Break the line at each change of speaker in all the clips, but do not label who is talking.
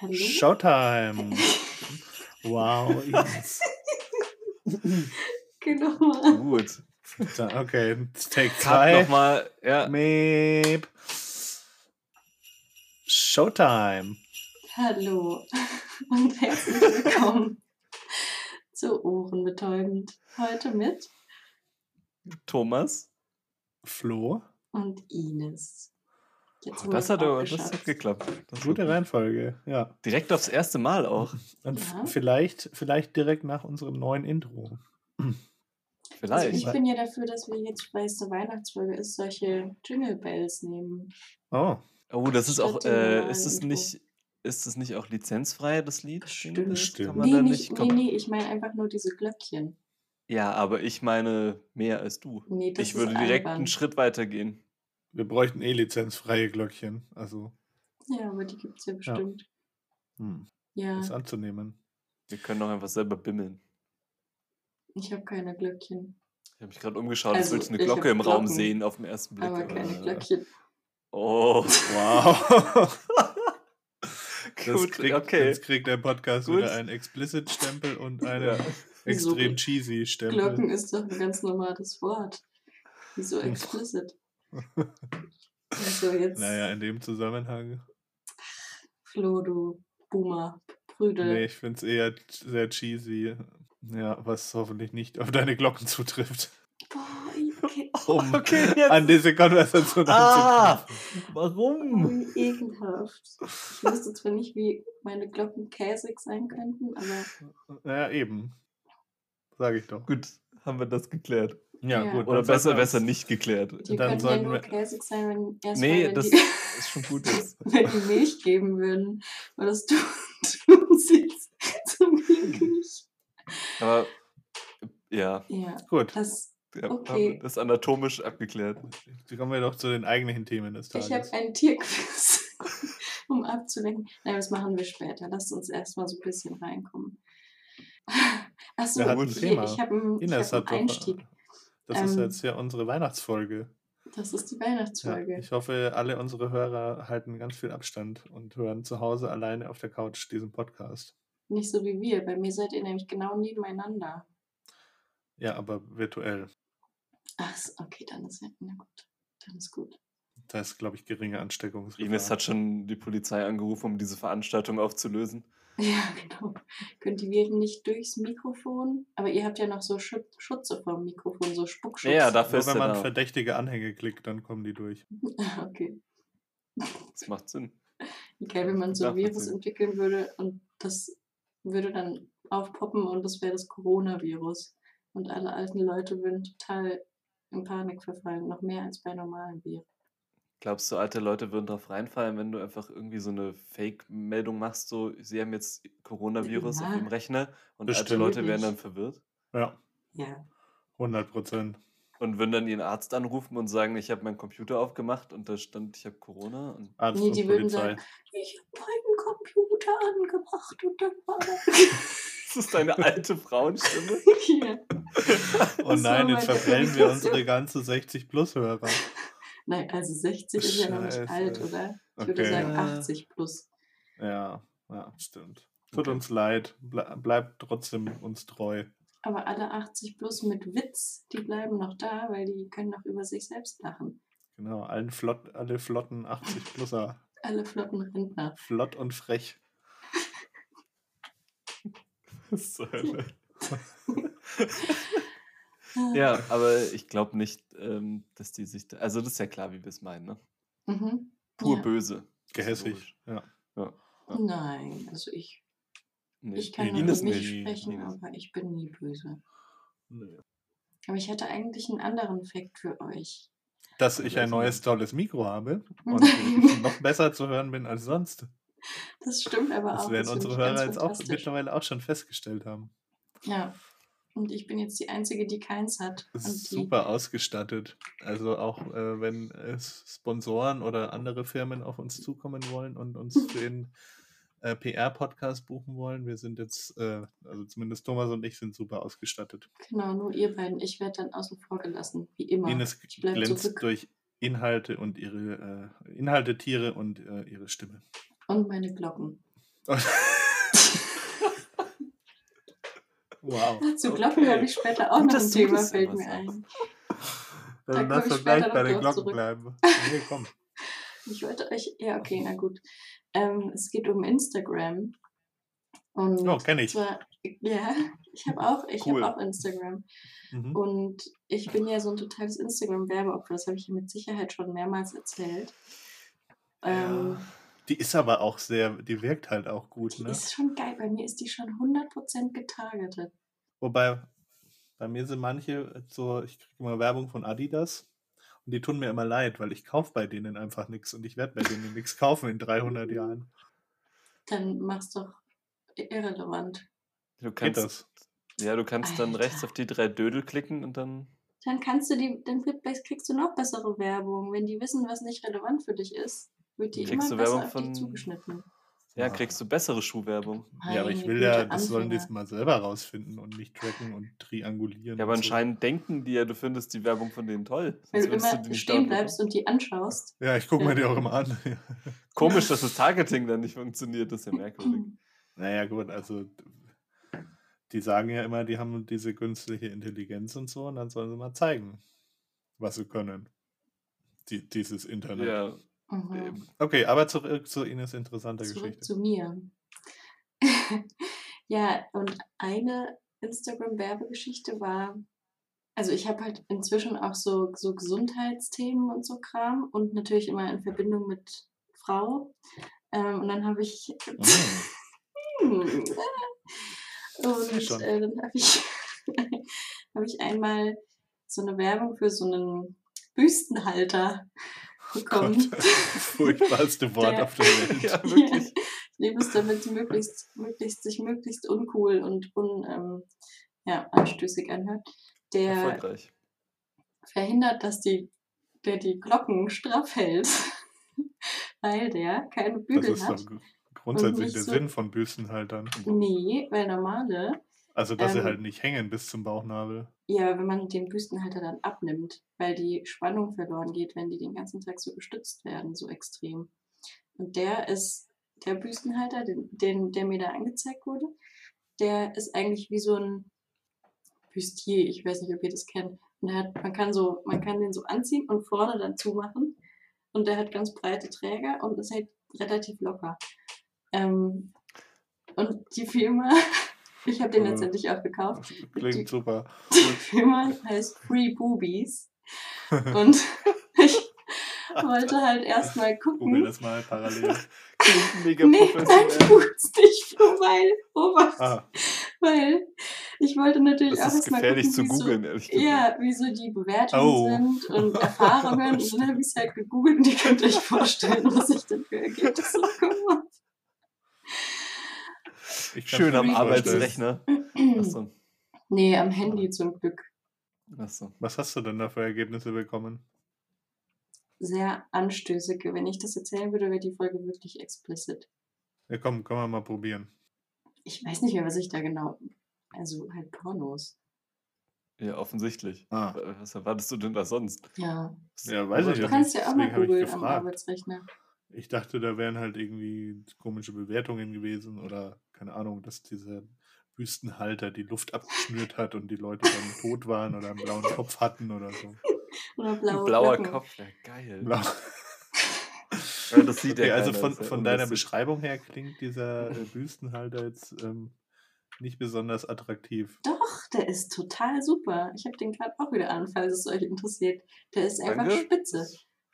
Hallo?
Showtime. Wow, Ines.
Geh doch mal.
Gut.
Okay, take zwei.
nochmal. Ja.
Meep. Showtime.
Hallo und herzlich willkommen zu Ohrenbetäubend. Heute mit
Thomas.
Flo.
und Ines.
Oh, Das hat
auch
aber das hat geklappt. Das
Gute Reihenfolge, ja.
Direkt aufs erste Mal auch.
Und
Ja.
vielleicht, vielleicht direkt nach unserem neuen Intro.
Also
Vielleicht.
ich bin ja dafür, dass wir jetzt, weil es eine Weihnachtsfolge ist, solche Jingle Bells nehmen.
Oh,
oh, das ist auch.
Statt dem
Äh, ist es nicht. Ist es nicht auch lizenzfrei, das Lied?
Bestimmt.
Stimmt.
Kann man
Nee,
da
nicht,
nicht
nee, nee, ich meine einfach nur diese Glöckchen.
Ja, aber ich meine mehr als du.
Nee, das
ich würde
ist
direkt
albern.
einen Schritt weiter gehen.
Wir bräuchten eh lizenzfreie Glöckchen. Also,
Ja, aber die gibt es ja bestimmt.
hm,
Ja,
ist anzunehmen.
Wir können doch einfach selber bimmeln.
ich habe keine Glöckchen,
Ich habe mich gerade umgeschaut, als
Also,
würdest du eine Glocke im Raum sehen auf den ersten Blick.
aber keine
äh,
Glöckchen.
Oh,
Wow. Das
gut,
kriegt,
okay.
Jetzt kriegt der Podcast
Gut.
wieder einen Explicit-Stempel und einen
Ja.
Extrem cheesy Stempel.
Glocken ist doch ein ganz normales Wort. Wieso explicit? Also jetzt,
Naja, in dem Zusammenhang.
Flo, du Boomer, Prügel.
Nee, ich finde es eher sehr cheesy. Ja, was hoffentlich nicht auf deine Glocken zutrifft.
Boah, okay.
Um
Okay, jetzt.
an diese Konversation
Ah, warum?
Oh, ekelhaft. Ich wüsste zwar nicht, wie meine Glocken käsig sein könnten, aber
Ja, eben. Sage ich doch.
Gut, haben wir das geklärt.
Ja,
Ja.
gut.
Oder besser,
sollten
besser nicht geklärt.
die
Dann
könnten ja
sollten
nur
wir-
käsig sein, wenn erst
Nee,
wenn
das
die,
ist schon gut. Jetzt.
wenn die Milch geben würden. Aber das tun, tun sie zum Glück nicht.
Aber ja,
Ja,
Gut,
das,
ja
Okay.
das anatomisch abgeklärt.
jetzt kommen wir doch zu den eigentlichen Themen des
ich habe
Tages.
ein Tierquiz, um abzulenken. Nein, das machen wir später. Lasst uns erstmal so ein bisschen reinkommen. Achso, ich,
Thema?
ich habe einen, hab
hat
einen
doch.
Einstieg.
Das ist
Ähm,
jetzt ja unsere Weihnachtsfolge.
Das ist die
Ja,
Weihnachtsfolge.
ich hoffe, alle unsere Hörer halten ganz viel Abstand und hören zu Hause alleine auf der Couch diesen Podcast.
Nicht so wie wir. Bei mir seid ihr nämlich genau nebeneinander.
Ja, aber virtuell.
Ach, okay, dann ist ja, na gut. Dann ist gut.
Da ist, glaube ich, geringe Ansteckungsgefahr.
Ines hat schon die Polizei angerufen, um diese Veranstaltung aufzulösen.
Ja, genau. Könnt die Viren nicht durchs Mikrofon? Aber ihr habt ja noch so Schut- Schutze vom Mikrofon, so Spuckschutz.
Ja, dafür
Nur
ist
wenn man verdächtige Anhänge klickt, dann kommen die durch.
okay.
Das macht Sinn.
Okay, wenn man so ein Virus
Nachvollziehen.
entwickeln würde und das würde dann aufpoppen und das wäre das Coronavirus. Und alle alten Leute würden total in Panik verfallen, noch mehr als bei normalen Viren.
Glaubst du, alte Leute würden drauf reinfallen, wenn du einfach irgendwie so eine Fake-Meldung machst, so sie haben jetzt Coronavirus auf
Ja.
ihrem Rechner und alte
Bestimmt.
Leute wären dann verwirrt
Ja,
Ja.
100 Prozent.
und würden dann ihren Arzt anrufen und sagen, ich habe meinen Computer aufgemacht und da stand, ich habe Corona. Und
Arzt
Nee,
und
die würden
Polizei.
sagen, ich habe meinen Computer angemacht und dann war
das ist deine alte Frauenstimme.
ja.
Oh nein, jetzt verprellen wir unsere ganze 60-Plus-Hörer.
Nein, also 60 ist ja noch nicht alt, oder? Ich würde
Okay.
sagen
Äh.
80 plus.
Ja, ja, stimmt. Tut
Okay.
uns leid. Ble bleibt trotzdem uns treu.
Aber alle 80 plus mit Witz, die bleiben noch da, weil die können noch über sich selbst lachen.
Genau, allen Flott, alle flotten 80-Pluser.
Alle flotten Rentner.
Flott und frech.
Hölle? ja, aber ich glaube nicht, ähm, dass die sich. Da, also, das ist ja klar, wie wir es meinen, ne?
Mhm.
Pur
Ja.
böse.
Gehässig. Ja.
Ja.
Nein, also ich,
Nee,
ich kann mich
nicht.
sprechen,
Ines.
aber ich bin nie böse.
Nö.
Aber ich hätte eigentlich einen anderen Fakt für euch.
Dass ich ein
Also-
neues tolles Mikro habe und noch besser zu hören bin als sonst.
Das stimmt aber
Das
auch.
werden
das finde
unsere Hörer jetzt auch mittlerweile auch schon festgestellt haben.
Ja. Und ich bin jetzt die Einzige, die keins hat.
Das ist super ausgestattet. Also auch äh, wenn es Sponsoren oder andere Firmen auf uns zukommen wollen und uns für den äh, PR-Podcast buchen wollen, wir sind jetzt, äh, also zumindest Thomas und ich sind super ausgestattet.
Genau, nur ihr beiden. Ich werde dann außen vor gelassen, wie immer.
Ines
ich
glänzt
zurück.
durch Inhalte und ihre äh, Inhalte, Tiere und äh, ihre Stimme.
Und meine Glocken.
wow.
Zu Glocken
Okay.
habe ich später auch
Gut,
noch ein Thema, fällt mir ein.
Dann lass
später
gleich bei den Glocken
zurück.
bleiben. Nee, komm.
Ich wollte euch, ja, okay, na gut. Ähm, es geht um Instagram. Und
Oh, kenn ich.
zwar, ja, ich habe auch, ich
Cool.
habe auch Instagram.
Mhm.
Und ich bin ja so ein totales Instagram-Werbeopfer, das habe ich mit Sicherheit schon mehrmals erzählt. Ähm,
Die ist aber auch sehr, die wirkt halt auch gut,
die
ne?
ist schon geil. Bei mir ist die schon 100% getargetet.
Wobei, bei mir sind manche so, ich kriege immer Werbung von Adidas und die tun mir immer leid, weil ich kaufe bei denen einfach nichts und ich werde bei denen nichts kaufen in 300 Jahren.
Dann mach's doch irrelevant.
Du
Geht
kannst,
das?
ja, du kannst dann
Alter.
rechts auf die drei Dödel klicken und dann.
Dann kannst du die, dann krieg- kriegst du noch bessere Werbung. Wenn die wissen, was nicht relevant für dich ist, wird die
Kriegst
immer
du
besser
Werbung
auf dich
von-
zugeschnitten.
Ja, kriegst du bessere Schuhwerbung.
Ja, aber ich
Meine
will ja, das sollen die
Anfänger.
mal selber rausfinden und nicht tracken und triangulieren.
Ja, aber
und so.
anscheinend denken die ja, du findest die Werbung von denen toll.
Wenn
Sonst
du immer stehen bleibst und die anschaust.
Ja, ich gucke mir die auch immer an.
Komisch, dass das Targeting dann nicht funktioniert, das ist ja merkwürdig.
naja, gut, also die sagen ja immer, die haben diese künstliche Intelligenz und so und dann sollen sie mal zeigen, was sie können. Die, dieses Internet.
ja,
Mhm.
Okay, aber zurück zu Ines interessanter
Zurück
Geschichte.
zu mir. ja, und eine Instagram-Werbegeschichte war, also ich habe halt inzwischen auch so, so Gesundheitsthemen und so Kram und natürlich immer in Verbindung mit Frau. Ähm, und dann habe ich
Mhm.
und äh, dann habe ich, hab ich einmal so eine Werbung für so einen Büstenhalter bekommen.
Gott, furchtbarste Wort
Der-
auf der Welt.
ja, wirklich.
Ich lebe es damit, möglichst, möglichst, sich möglichst uncool und un, ähm, ja, anstößig anhört. Der
Erfolgreich.
verhindert, dass die, der die Glocken straff hält, weil der keine
Das
Bügel
ist
hat.
grundsätzlich der
so-
Sinn von Büstenhaltern.
Nee, weil normale,
Also, dass sie
Ähm,
halt nicht hängen bis zum Bauchnabel.
Ja, wenn man den Büstenhalter dann abnimmt, weil die Spannung verloren geht, wenn die den ganzen Tag so gestützt werden, so extrem. Und der ist, der Büstenhalter, den, den, der mir da angezeigt wurde, der ist eigentlich wie so ein Bustier, ich weiß nicht, ob ihr das kennt. Und hat, man kann so, man kann den so anziehen und vorne dann zumachen. Und der hat ganz breite Träger und ist halt relativ locker. Ähm, und die Firma, ich habe den
Äh,
letztendlich auch gekauft.
Klingt super.
Die Firma heißt Free Boobies. Und ich wollte halt erstmal
Google
gucken.
das mal parallel.
Klingt mega
Nee, nein, tut's nicht, weil, Obacht,
Ah,
weil ich wollte natürlich auch erstmal gucken,
zu
so-
googeln, ehrlich gesagt.
Ja, wie so die Bewertungen
Oh.
sind und Erfahrungen. Und dann habe ich es halt gegoogelt und ihr könnt euch vorstellen, was ich denn für Ergebnisse
kann's
Schön am
nicht.
Arbeitsrechner. Achso.
Nee, am Handy zum Glück.
Achso.
Was hast du denn da für Ergebnisse bekommen?
Sehr anstößig. Wenn ich das erzählen würde, wäre die Folge wirklich explicit.
Ja, komm, können wir mal probieren.
Ich weiß nicht mehr, was ich da genau. Also halt Pornos.
Ja, offensichtlich.
Ah.
Was erwartest du denn da sonst?
Ja.
Ja, weiß ich
Du
ja
kannst
nicht.
ja auch mal googeln am. Arbeitsrechner.
Ich dachte, da wären halt irgendwie komische Bewertungen gewesen oder keine Ahnung, dass dieser Wüstenhalter die Luft abgeschnürt hat und die Leute dann tot waren oder einen blauen Kopf hatten oder so.
Oder
Ein
blaue
blauer
Glocken.
Kopf, ja geil.
Blau.
Ja, das sieht
Okay, also von, von deiner. Beschreibung her klingt dieser äh, Wüstenhalter jetzt ähm, nicht besonders attraktiv.
Doch, der ist total super. Ich habe den gerade auch wieder an, falls es euch interessiert. Der ist einfach
Danke.
spitze.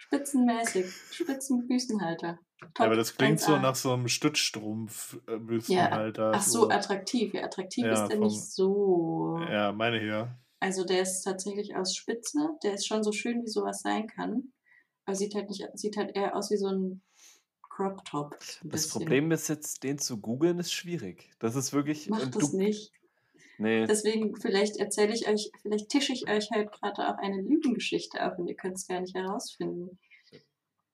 Spitzenmäßig. Spitzenbüstenhalter. Top,
Ja, aber das klingt so
1A.
nach so einem Stützstrumpf-Wüstenhalter.
Ach so, attraktiv. Ja, attraktiv
Ja,
ist der
vom-
nicht so.
Ja, meine hier.
Also der ist tatsächlich aus Spitze. Der ist schon so schön, wie sowas sein kann. Aber sieht halt nicht, sieht halt eher aus wie so ein Crop Top.
Das
bisschen.
Problem ist jetzt, den zu googeln, ist schwierig. Das ist wirklich.
Macht
und
das
du,
nicht.
Nee,
Deswegen, vielleicht erzähle ich euch, vielleicht tische ich euch halt gerade auch eine Lügengeschichte auf und ihr könnt es gar nicht herausfinden.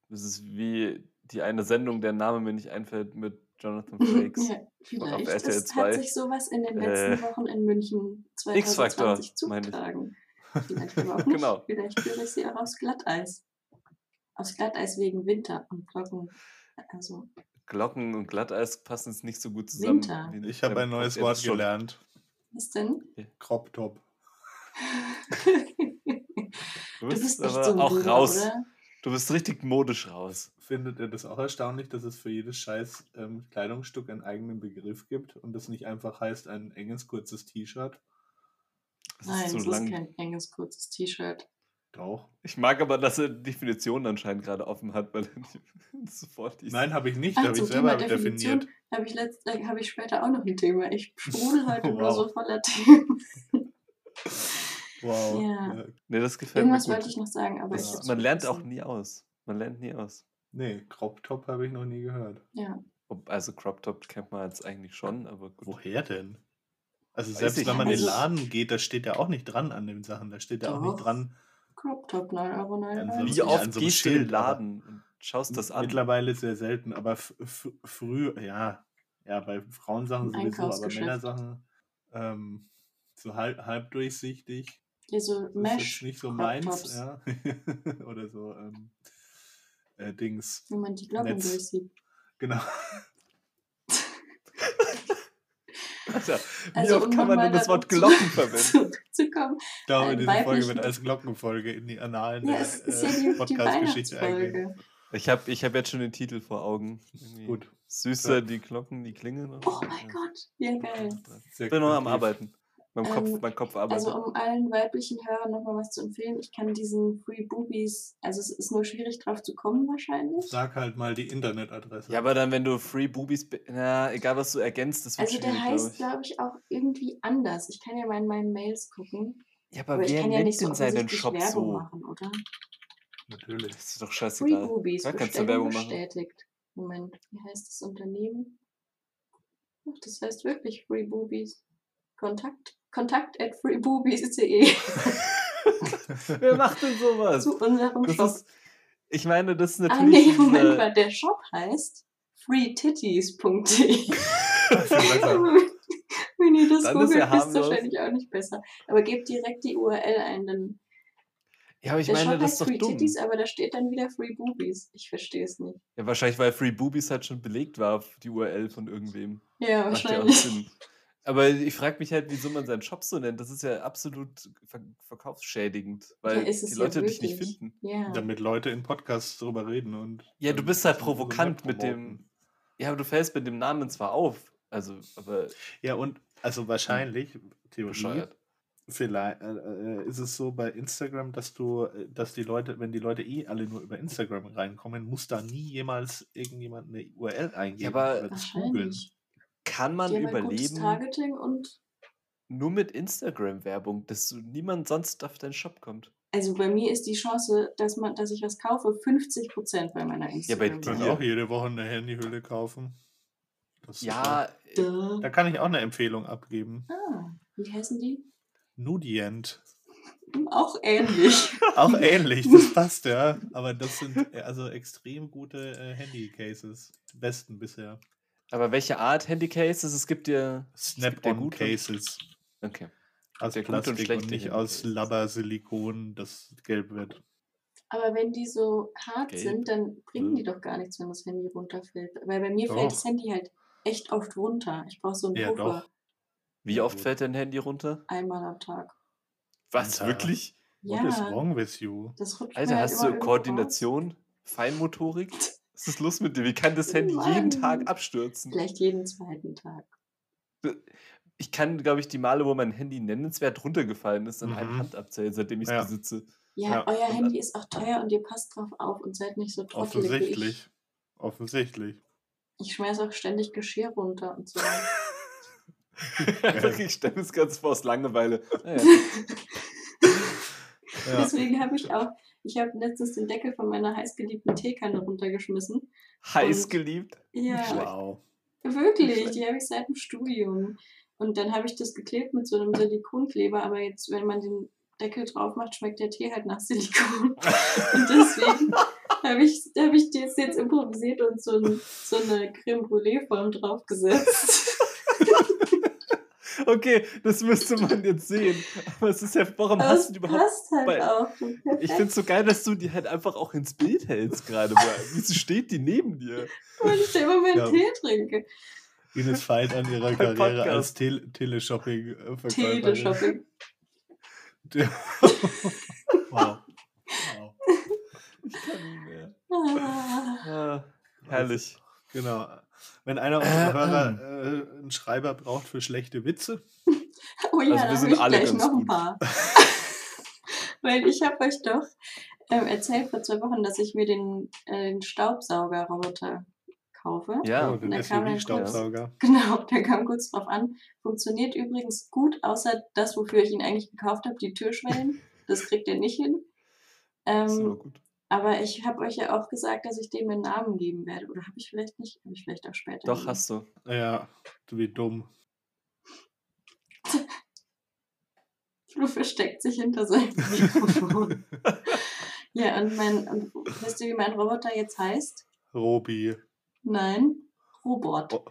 das ist wie die eine Sendung, der Name mir nicht einfällt, mit Jonathan Frakes.
ja, vielleicht
RTL
ist,
2.
hat sich sowas in den letzten
Äh,
Wochen in München
X-Factor,
2020
meine ich.
zugetragen. Vielleicht aber auch nicht.
Genau.
Vielleicht führe ich sie auch aus Glatteis. Aus Glatteis wegen Winter und Glocken. Also,
Glocken und Glatteis passen jetzt nicht so gut zusammen.
Winter.
Ich habe ein neues Wort gelernt.
Was denn?
Crop Top.
Du
Du
bist,
bist echt
aber
so
auch
Boomer,
raus.
oder?
Du bist richtig modisch raus.
Findet ihr das auch erstaunlich, dass es für jedes scheiß ähm, Kleidungsstück einen eigenen Begriff gibt und das nicht einfach heißt ein enges, kurzes T-Shirt?
Nein,
ist
es
so
ist kein enges, kurzes T-Shirt.
Doch.
Ich mag aber, dass er Definitionen anscheinend gerade offen hat, weil er die- sofort die
Nein, habe ich nicht.
Ah,
Habe ich selber
Thema Definition
definiert.
habe ich, letzt- äh, habe ich später auch noch ein Thema. Ich sprudel heute nur
Wow.
so voller Themen.
Wow.
Ja.
Ja.
Nee, das gefällt
Irgendwas
mir
wollte
gut.
ich noch sagen, aber
Das-
Man lernt auch nie aus. Man lernt nie aus.
Nee, Crop Top habe ich noch nie gehört.
Ja.
Also Crop Top kennt man jetzt eigentlich schon, aber gut.
Woher denn? Also
Weiß
selbst
ich
wenn man in den
nicht.
Laden geht, da steht ja auch nicht dran an den Sachen. Da steht ja auch nicht dran.
Crop Top 9,99 Euro.
Wie
Wie
Ja,
oft
so
gehst du in den Laden und schaust das an?
Mittlerweile sehr selten, aber früher, ja, ja, bei Frauensachen sowieso, aber. Männersachen ähm, so halb, halb durchsichtig.
Hier so Mesh.
nicht so
Crop
meins,
Tops,
ja. Oder so ähm, äh, Dings.
Wo man die Glocken durchsieht.
Genau.
Alter, wie
Also,
oft
um
kann man denn das Wort Glocken verwenden?
Zurückzukommen.
Ich glaube,
Ein
diese Folge wird als Glockenfolge in die Annalen
Ja,
der
es ist ja
äh, Podcast-Geschichte eingehen.
Ich habe ich hab jetzt schon den Titel vor Augen. Irgendwie
Gut,
Süßer
Ja.
die Glocken, die klingen. oder
Oh mein
Ja.
Gott, ja geil.
Ich bin noch am. Arbeiten. Mein Kopf,
Ähm,
mein Kopf arbeitet.
Also um allen weiblichen Hörern nochmal was zu empfehlen, ich kann diesen Free Boobies, also es ist nur schwierig drauf zu kommen wahrscheinlich.
Sag halt mal die Internetadresse.
ja, aber dann, wenn du Free Boobies, na, egal was du ergänzt, das wird
Also der heißt,
glaub ich.
glaube ich, auch irgendwie anders. Ich kann ja mal in meinen Mails gucken.
Ja, aber,
Aber ich
wer
kann ja
nennt
nicht so
denn seinen
offensichtlich
Shop
Werbung
so?
machen, oder?
Natürlich.
Das ist doch
Free
scheißegal.
Boobies,
Da kannst du Werbung machen.
bestätigt. Moment, wie heißt das Unternehmen? Ach, das heißt wirklich Free Boobies. Kontakt, kontakt at freeboobies.de
Wer macht denn sowas?
zu unserem
Das
Shop.
ist, ich meine, das ist
Ah
natürlich.
nee, Moment mal, der Shop heißt freetitties.de. Wenn ihr das
Dann ist
googelt, ist es
harmlos.
wahrscheinlich auch nicht besser. Aber gebt direkt die URL ein, dann
Ja, aber ich
der
meine,
Shop
das
heißt
ist doch
Free
dumm.
Titties, aber da steht dann wieder Free Boobies. Ich verstehe es nicht.
Ja, wahrscheinlich, weil Free Boobies halt schon belegt war, die URL von irgendwem.
Ja,
Macht ja auch
wahrscheinlich.
Sinn. Aber ich frage mich halt, wieso man seinen Shop so nennt. Das ist ja absolut ver verkaufsschädigend, weil
Ja,
die
ja
Leute dich nicht finden.
Ja.
Damit Leute in Podcasts drüber reden und.
Ja, du bist halt provokant mit dem. Ja, aber du fällst mit dem Namen zwar auf, also, aber
Ja, und also wahrscheinlich, Theorie,
bescheuert.
vielleicht äh, äh, ist es so bei Instagram, dass du, dass die Leute, wenn die Leute eh alle nur über Instagram reinkommen, muss da nie jemals irgendjemand eine URL eingeben
aber
oder das googeln.
Kann man
Die haben ein gutes
überleben
Targeting und
nur mit Instagram-Werbung, dass du, niemand sonst auf deinen Shop kommt?
also bei mir ist die Chance, dass man, dass ich was kaufe, 50% bei meiner
bei
Instagram.
Ich kann
dir.
auch jede Woche eine Handyhülle kaufen. Das ist
Ja,
super. Da kann ich auch eine Empfehlung abgeben.
Ah, wie heißen die?
Nudient.
Hm, Auch ähnlich.
Auch ähnlich, das passt ja. Aber das sind äh, also extrem gute äh, Handy-Cases. Besten bisher.
Aber welche Art Handycases? Es gibt ja. gibt ja
Snap-on
gute-
Cases.
Okay.
Aus
und
Plastik und,
schlechte
nicht aus. Labber-Silikon, das gelb wird.
Aber wenn die so hart
Gelb.
sind, dann bringen die doch gar nichts, wenn das Handy runterfällt. Weil bei mir
Doch.
fällt das Handy halt echt oft runter. Ich brauche so einen
Ja,
Puffer
doch.
Wie oft fällt dein Handy runter?
einmal am Tag.
Was,
Alter.
wirklich?
What is
Ja,
wrong with you?
Alter,
halt
hast du Koordination, Feinmotorik? Was ist los mit dir? Wie kann das Handy jeden
Mann.
Tag
raus.
abstürzen?
Vielleicht jeden zweiten Tag.
Ich kann, glaube ich, die Male, wo mein Handy nennenswert runtergefallen ist, an einer
Mhm.
Hand abzählen, seitdem ich es
Ja.
besitze.
Ja,
Ja,
euer Handy ist auch teuer und ihr passt drauf auf und seid nicht so trottelig.
Offensichtlich. Offensichtlich.
Ich schmeiß auch ständig Geschirr runter und so.
ich stelle mir das ganz vor aus Langeweile. Naja.
Ja.
Deswegen habe ich auch, ich habe letztens den Deckel von meiner heißgeliebten Teekanne runtergeschmissen.
Heiß
Und-
geliebt.
Ja,
Wow.
wirklich, die habe ich seit dem Studium. Und dann habe ich das geklebt mit so einem Silikonkleber, aber jetzt, wenn man den Deckel drauf macht, schmeckt der Tee halt nach Silikon. Und deswegen habe ich, hab ich das jetzt improvisiert und so, ein, so eine Creme Brûlée Form draufgesetzt.
Okay, das müsste man jetzt sehen. Aber es ist ja, warum
Aber
hast du die überhaupt
passt halt
bei-
auch.
Ich finde es so geil, dass du die halt einfach auch ins Bild hältst gerade. Wieso steht die neben dir?
weil ich da immer meinen
Ja.
Tee trinke.
Ines feilt an ihrer Karriere
Podcast.
als Tele Teleshopping-Verkäuferin.
Teleshopping.
wow. wow.
Ich kann nicht mehr.
Ah.
Ah, herrlich.
Genau. Wenn einer unserer Hörer äh, einen Schreiber braucht für schlechte Witze,
Oh ja,
Also wir
da
sind
habe ich
alle
gleich
ganz
noch ein
gut.
paar. Weil ich habe euch doch ähm, erzählt vor zwei Wochen, dass ich mir den, äh, den Staubsaugerroboter kaufe.
Ja,
oh, den
kam dann
SUV-Staubsauger.
Genau, der kam kurz drauf an. Funktioniert übrigens gut, außer das, wofür ich ihn eigentlich gekauft habe, die Türschwellen. Das kriegt er nicht hin.
ist aber
Ähm,
gut.
Aber ich habe euch ja auch gesagt, dass ich dem einen Namen geben werde. Oder habe ich vielleicht nicht? Habe ich vielleicht auch später.
Doch,
gegeben.
hast du.
Ja, du wie dumm.
Flo versteckt sich hinter seinem Mikrofon. ja, und mein, und wisst ihr, wie mein Roboter jetzt heißt?
Robi.
Nein, Robot.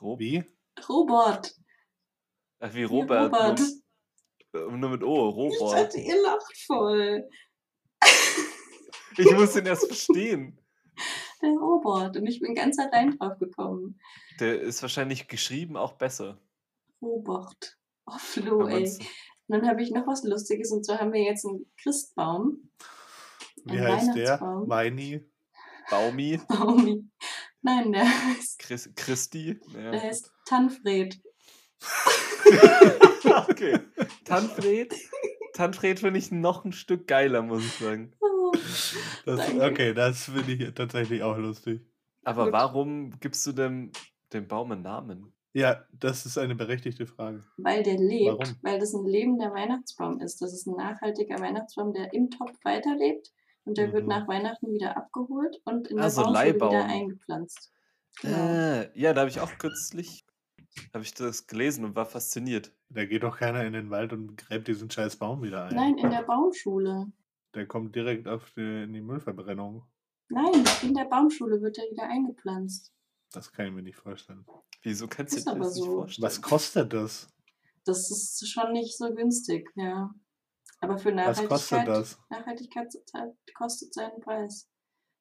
Rob
wie?
Robot.
Ach, wie
Wie
Robert.
Robert.
Nur, nur mit O,
Ich
Robert.
dachte, ihr lacht voll.
Ich muss den erst verstehen.
Der Robot. Und ich bin ganz allein drauf gekommen.
Der ist wahrscheinlich geschrieben auch besser.
Robot. Oh, Flo, ey. Und dann habe ich noch was Lustiges. Und zwar haben wir jetzt einen Christbaum.
Wie
Ein
heißt der? Weini?
Baumi,
Baumi. Nein, der heißt,
Chris, Christi. Ja.
der heißt Tanfred.
okay. Tanfred. Tanfred finde ich noch ein Stück geiler, muss ich sagen.
Das, okay, das finde ich tatsächlich auch lustig.
Aber
Gut.
warum gibst du dem, dem Baum einen Namen?
Ja, das ist eine berechtigte Frage.
Weil der lebt,
Warum?
weil das ein lebender Weihnachtsbaum ist. Das ist ein nachhaltiger Weihnachtsbaum, der im Topf weiterlebt und der wird
Mhm.
nach Weihnachten wieder abgeholt und in
Ah,
der Baumschule
Leihbaum.
wieder eingepflanzt. Genau.
Äh, ja, da habe ich auch kürzlich habe ich das gelesen und war fasziniert.
Da geht doch keiner in den Wald und gräbt diesen scheiß Baum wieder ein.
Nein, in der Baumschule.
Der kommt direkt auf die, in die Müllverbrennung.
Nein, in der Baumschule wird er wieder eingepflanzt.
Das kann ich mir nicht vorstellen.
Wieso kannst du
Ist
dir
aber
das nicht
so.
vorstellen?
Was kostet das?
Das ist schon nicht so günstig, ja. Aber für
Was
Nachhaltigkeit,
kostet das?
Nachhaltigkeit kostet seinen Preis.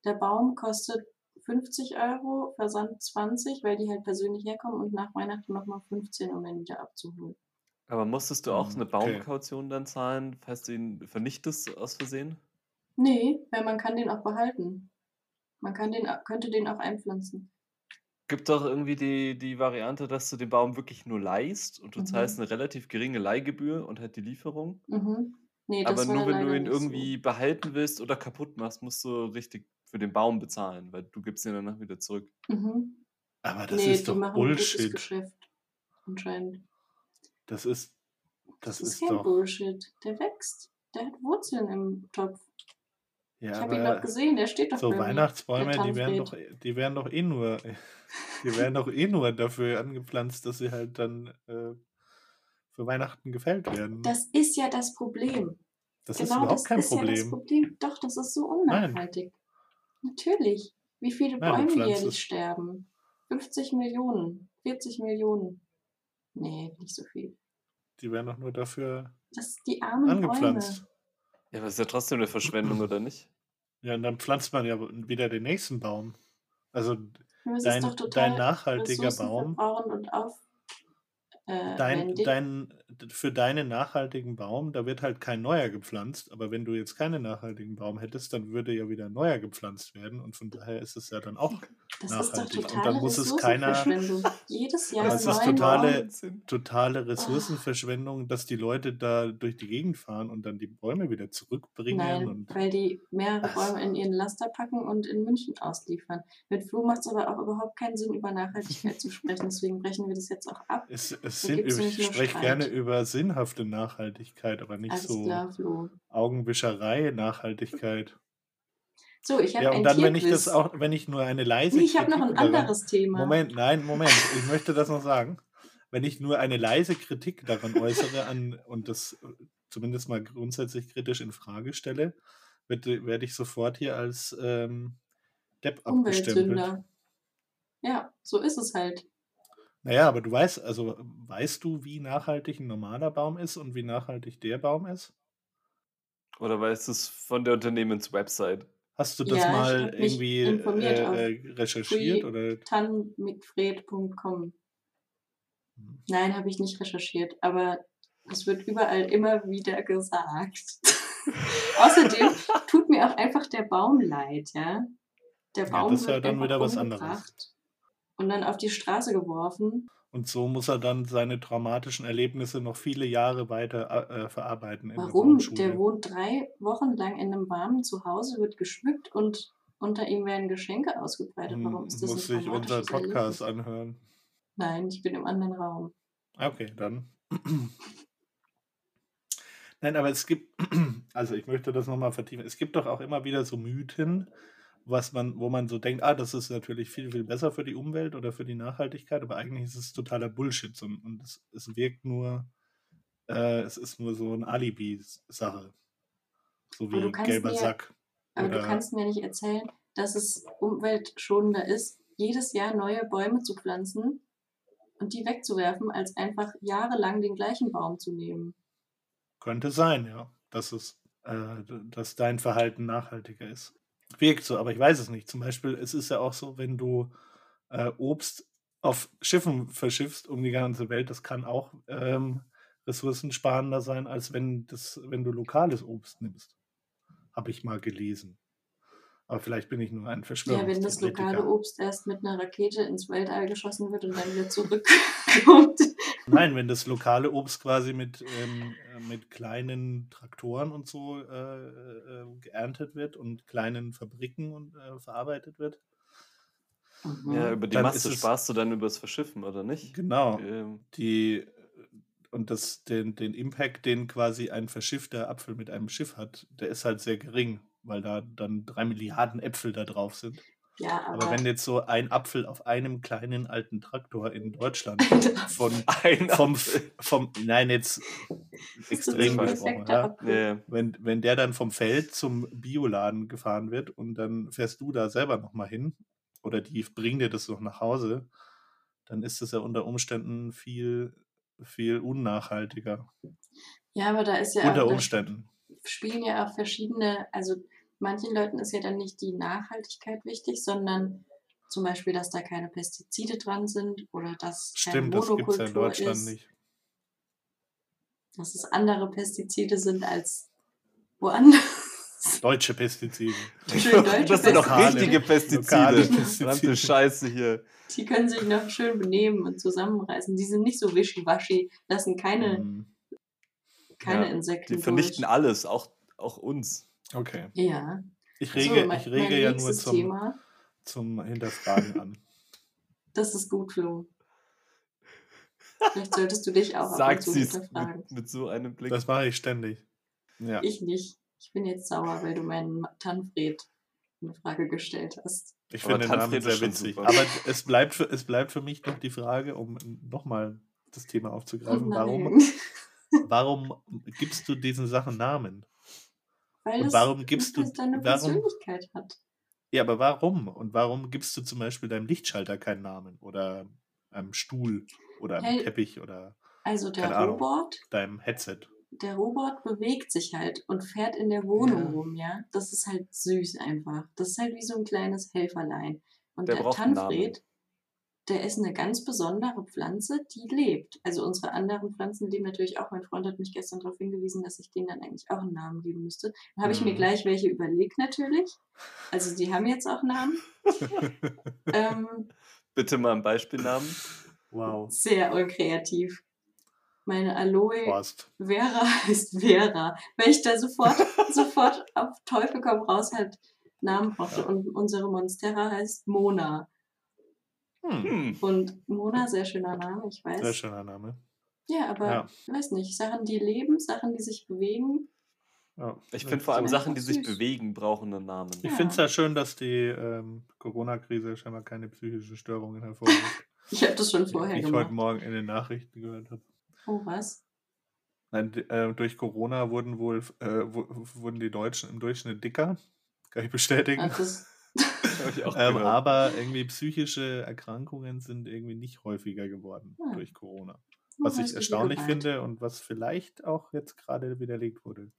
Der Baum kostet 50 Euro, Versand 20, weil die halt persönlich herkommen und nach Weihnachten nochmal 15, um ihn wieder abzuholen.
Aber musstest du auch
Hm,
eine
okay.
Baumkaution dann zahlen, falls du ihn vernichtest aus Versehen?
Nee, weil man kann den auch behalten. Man kann den, könnte den auch einpflanzen.
Gibt doch irgendwie die, die Variante, dass du den Baum wirklich nur leihst und du
Mhm.
zahlst eine relativ geringe Leihgebühr und halt die Lieferung.
Mhm. Nee, das
Aber nur wenn du ihn
nicht so.
irgendwie behalten willst oder kaputt machst, musst du richtig für den Baum bezahlen, weil du gibst ihn danach wieder zurück.
Mhm.
Aber das
nee,
ist doch Bullshit.
Geschäft. Anscheinend.
Das ist. Das,
Das ist
ist
kein
doch.
Bullshit. Der wächst. Der hat Wurzeln im Topf.
Ja,
ich habe ihn doch
aber
gesehen, der steht doch
so. Weihnachtsbäume, die werden doch, die werden doch eh nur, die werden doch eh nur dafür angepflanzt, dass sie halt dann äh, für Weihnachten gefällt werden.
Das ist ja das Problem.
das ist
genau
überhaupt
das
kein
ist ja das
Problem.
Problem. Doch, das ist so
Nein.
unnachhaltig. Natürlich. Wie viele
Nein,
Bäume jährlich sterben? 50 Millionen, 40 Millionen. Nee, nicht so viel.
Die werden doch nur dafür
Das die armen
angepflanzt.
Bäume.
Ja, aber ist ja trotzdem eine Verschwendung, oder nicht?
Ja, und dann pflanzt man ja wieder den nächsten Baum. Also
es
dein,
ist doch total
dein nachhaltiger Baum,
und auf, äh,
dein, dein, für deinen nachhaltigen Baum, da wird halt kein neuer gepflanzt, aber wenn du jetzt keinen nachhaltigen Baum hättest, dann würde ja wieder ein neuer gepflanzt werden und von daher ist es ja dann auch
Das ist doch
nachhaltig. Und dann muss es keiner-.
Jedes Jahr einen
es ist totale-
Baum.
Totale Ressourcenverschwendung, dass die Leute da durch die Gegend fahren und dann die Bäume wieder zurückbringen
Nein,
und
weil die mehrere Bäume in ihren Laster packen und in München ausliefern. Mit Flo macht es aber auch überhaupt keinen Sinn, über Nachhaltigkeit zu sprechen. Deswegen brechen wir das jetzt auch ab.
es, es sind, ich spreche gerne über sinnhafte Nachhaltigkeit, aber nicht
Alles
so
klar, Flo.
Augenwischerei Nachhaltigkeit.
So, ich habe
Ja,
ein
und dann, wenn ich
Tierquiz.
das auch, wenn ich nur eine leise
Nee, ich habe noch ein
daran-
anderes Thema.
Moment, nein, Moment, ich möchte das noch sagen. Wenn ich nur eine leise Kritik daran äußere an, und das äh, zumindest mal grundsätzlich kritisch in Frage stelle, werde, werde ich sofort hier als ähm, Depp abgestempelt.
Umweltsünder. Ja, so ist es halt.
Naja, aber du weißt, also weißt du, wie nachhaltig ein normaler Baum ist und wie nachhaltig der Baum ist?
Oder weißt du es von der Unternehmenswebsite?
Hast du das
Ja,
mal irgendwie äh, äh, recherchiert oder? Hm.
Nein, habe ich nicht recherchiert, aber es wird überall immer wieder gesagt. Außerdem tut mir auch einfach der Baum leid, ja. Der
Ja,
Baum
das ist ja
wird
dann
einfach
wieder was anderes.
Und dann auf die Straße geworfen.
Und so muss er dann seine traumatischen Erlebnisse noch viele Jahre weiter äh, verarbeiten in der
Warum?
Baumschule.
Der wohnt drei Wochen lang in einem warmen Zuhause, wird geschmückt und unter ihm werden Geschenke ausgebreitet.
Hm,
Warum ist das
muss
ein
sich unser Podcast
Erlebnis?
anhören.
Nein, ich bin im anderen Raum.
Okay, dann. Nein, aber es gibt, also ich möchte das nochmal vertiefen. Es gibt doch auch immer wieder so Mythen, was man, wo man so denkt, ah, das ist natürlich viel, viel besser für die Umwelt oder für die Nachhaltigkeit, aber eigentlich ist es totaler Bullshit und, und es, es wirkt nur, äh, es ist nur so eine Alibi-Sache. So
du
wie
kannst
gelber
mir-
Sack.
Aber du
Oder-
kannst mir nicht erzählen, dass es umweltschonender ist, jedes Jahr neue Bäume zu pflanzen und die wegzuwerfen, als einfach jahrelang den gleichen Baum zu nehmen.
Könnte sein, ja, dass es, äh, dass dein Verhalten nachhaltiger ist. Wirkt so, aber ich weiß es nicht. Zum Beispiel, es ist ja auch so, wenn du äh, Obst auf Schiffen verschiffst um die ganze Welt, das kann auch ähm, ressourcensparender sein, als wenn, das, wenn du lokales Obst nimmst. Habe ich mal gelesen. Aber vielleicht bin ich nur ein
Ja, wenn das lokale. Obst erst mit einer Rakete ins Weltall geschossen wird und dann wieder zurückkommt.
Nein, wenn das lokale Obst quasi mit, ähm, äh, mit kleinen Traktoren und so äh, äh, geerntet wird und kleinen Fabriken und äh, verarbeitet wird.
Mhm.
Ja, über die
Dann
Masse sparst du dann übers Verschiffen, oder nicht?
Genau.
Ähm,
Die, und das, den, den Impact, den quasi ein verschiffter Apfel mit einem Schiff hat, der ist halt sehr gering, weil da dann drei Milliarden Äpfel da drauf sind.
Ja, aber,
Aber wenn jetzt so ein Apfel auf einem kleinen alten Traktor in Deutschland von,
ein
vom, vom, nein, jetzt extrem gesprochen, ja, wenn, wenn der dann vom Feld zum Bioladen gefahren wird und dann fährst du da selber nochmal hin oder die bringen dir das noch nach Hause, dann ist das ja unter Umständen viel, viel unnachhaltiger.
Ja, aber da ist ja
unter Umständen.
spielen ja auch verschiedene, also manchen Leuten ist ja dann nicht die Nachhaltigkeit wichtig, sondern zum Beispiel, dass da keine Pestizide dran sind oder dass keine
Stimmt, das gibt es ja
Monokultur
in Deutschland
ist,
nicht.
dass es andere Pestizide sind als woanders.
Deutsche Pestizide.
Schön deutsche
das sind doch richtige Pestizide.
Pestizide.
Verdammte Scheiße hier.
Die können sich noch schön benehmen und zusammenreißen. Die sind nicht so wischiwaschi, lassen keine,
Hm,
keine
Ja,
Insekten
Die vernichten
durch.
alles, auch, auch uns.
Okay.
Ja.
Ich
So,
rege,
mein,
ich rege ja nur zum,
Thema,
zum Hinterfragen an.
das ist gut, Flo. Vielleicht solltest du dich auch ab und zu
sie es
hinterfragen.
mit, mit so einem Blick.
Das mache ich ständig. Ja.
Ich nicht. Ich bin jetzt sauer, weil du meinen Tanfred eine Frage gestellt hast.
Ich finde den Namen sehr witzig.
super.
Aber es bleibt, für, es bleibt für mich noch die Frage, um nochmal das Thema aufzugreifen, warum,
Nein.
warum gibst du diesen Sachen Namen?
Weil
Und
das,
warum gibst du-
es deine
warum-
Persönlichkeit hat.
Ja, aber warum? Und warum gibst du zum Beispiel deinem Lichtschalter keinen Namen? Oder einem Stuhl oder einem
Hey.
Teppich oder
Also der
Keine Ahnung.
Robot,
deinem Headset?
der Robot bewegt sich halt und fährt in der Wohnung
Ja.
rum, ja. Das ist halt süß einfach. Das ist halt wie so ein kleines Helferlein. Und
Der
der, Tanfred, der ist eine ganz besondere Pflanze, die lebt. Also unsere anderen Pflanzen leben natürlich auch. Mein Freund hat mich gestern darauf hingewiesen, dass ich denen dann eigentlich auch einen Namen geben müsste. Dann habe ich mir
Mhm.
gleich welche überlegt natürlich. Also die haben jetzt auch Namen. ähm,
Bitte mal einen Beispielnamen.
wow.
sehr unkreativ. Meine Aloe
Horst.
Vera heißt Vera. Weil ich da sofort, sofort auf Teufel komm raus halt Namen brauchte.
Ja.
Und unsere Monstera heißt Mona.
Hm.
Hm.
Und Mona, sehr schöner Name, ich
Sehr
weiß.
schöner Name.
Ja, aber
Ja.
weiß nicht, Sachen, die leben, Sachen, die sich bewegen.
Ja.
Ich finde vor allem Sachen, die sich bewegen, brauchen einen Namen.
Ich
Ja.
finde es ja schön, dass die ähm, Corona-Krise scheinbar keine psychischen Störungen hervorruft.
Ich habe das schon vorher
ich
gemacht.
heute Morgen in den Nachrichten gehört habe.
Oh, was?
Nein, äh, durch Corona wurden wohl äh, wu- wurden die Deutschen im Durchschnitt dicker. Kann ich bestätigen.
Ach, das,
ich
Ähm, aber irgendwie psychische Erkrankungen sind irgendwie nicht häufiger geworden
Hm.
durch Corona. Was ich erstaunlich finde und was vielleicht auch jetzt gerade widerlegt wurde.